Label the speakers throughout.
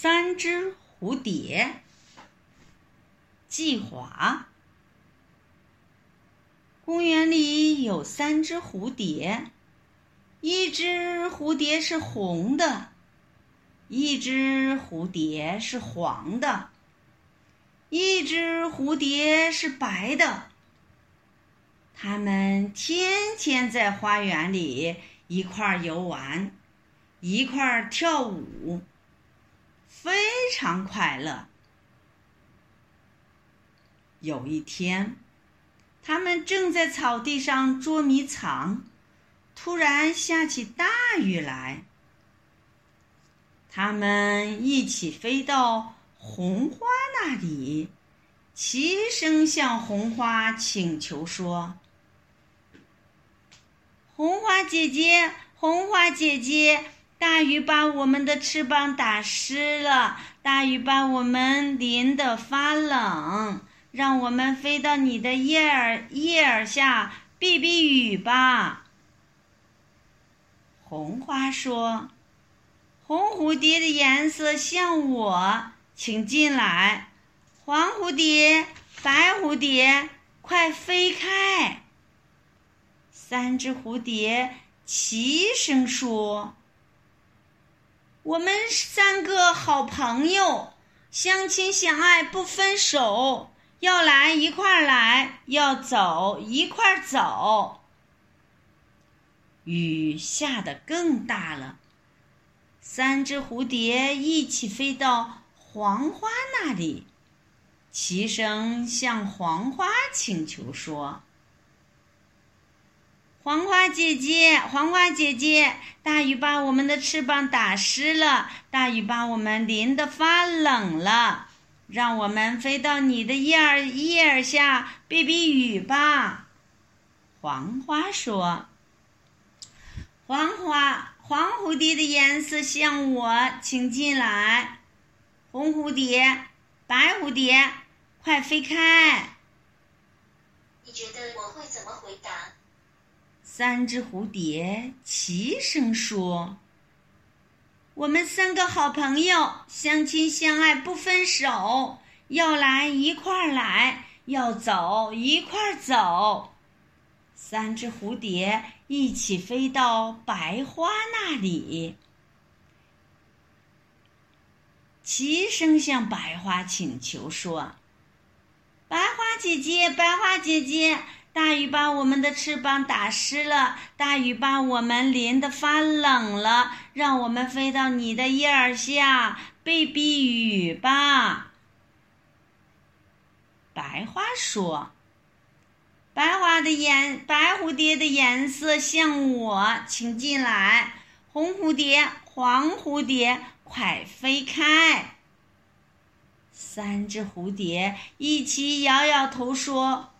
Speaker 1: 三只蝴蝶。计划。公园里有三只蝴蝶，一只蝴蝶是红的，一只蝴蝶是黄的，一只蝴蝶是白的。它们天天在花园里一块儿游玩，一块儿跳舞。非常快乐。有一天，他们正在草地上捉迷藏，突然下起大雨来。他们一起飞到红花那里，齐声向红花请求说：“红花姐姐，红花姐姐。”大雨把我们的翅膀打湿了，大雨把我们淋得发冷，让我们飞到你的叶儿叶儿下避避雨吧。红花说：“红蝴蝶的颜色像我，请进来。黄蝴蝶、白蝴蝶，快飞开。”三只蝴蝶齐声说。我们三个好朋友，相亲相爱不分手，要来一块来，要走一块走。雨下得更大了，三只蝴蝶一起飞到黄花那里，齐声向黄花请求说。黄花姐姐，黄花姐姐，大雨把我们的翅膀打湿了，大雨把我们淋得发冷了，让我们飞到你的叶儿叶儿下避避雨吧。黄花说：“黄花，黄蝴蝶的颜色像我，请进来。红蝴蝶，白蝴蝶，快飞开。”
Speaker 2: 你觉得我会怎么回答？
Speaker 1: 三只蝴蝶齐声说：“我们三个好朋友，相亲相爱不分手，要来一块儿来，要走一块儿走。”三只蝴蝶一起飞到白花那里，齐声向白花请求说：“白花姐姐，白花姐姐。”大雨把我们的翅膀打湿了，大雨把我们淋得发冷了，让我们飞到你的叶儿下避避雨吧。白花说：“白花的颜，白蝴蝶的颜色像我，请进来。红蝴蝶，黄蝴蝶，快飞开。”三只蝴蝶一起摇摇头说。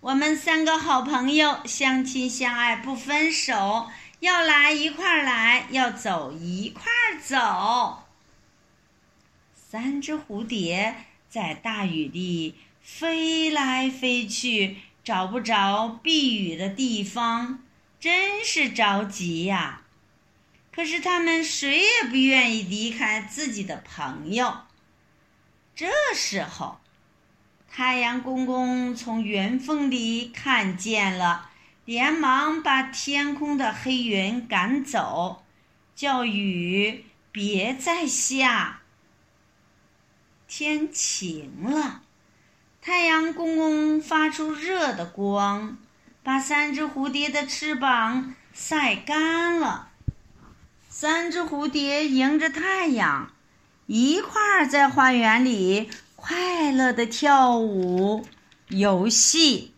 Speaker 1: 我们三个好朋友，相亲相爱不分手，要来一块儿来，要走一块儿走。三只蝴蝶在大雨里飞来飞去，找不着避雨的地方，真是着急呀！可是他们谁也不愿意离开自己的朋友。这时候。太阳公公从云缝里看见了，连忙把天空的黑云赶走，叫雨别再下。天晴了，太阳公公发出热的光，把三只蝴蝶的翅膀晒干了。三只蝴蝶迎着太阳，一块儿在花园里。快乐的跳舞游戏。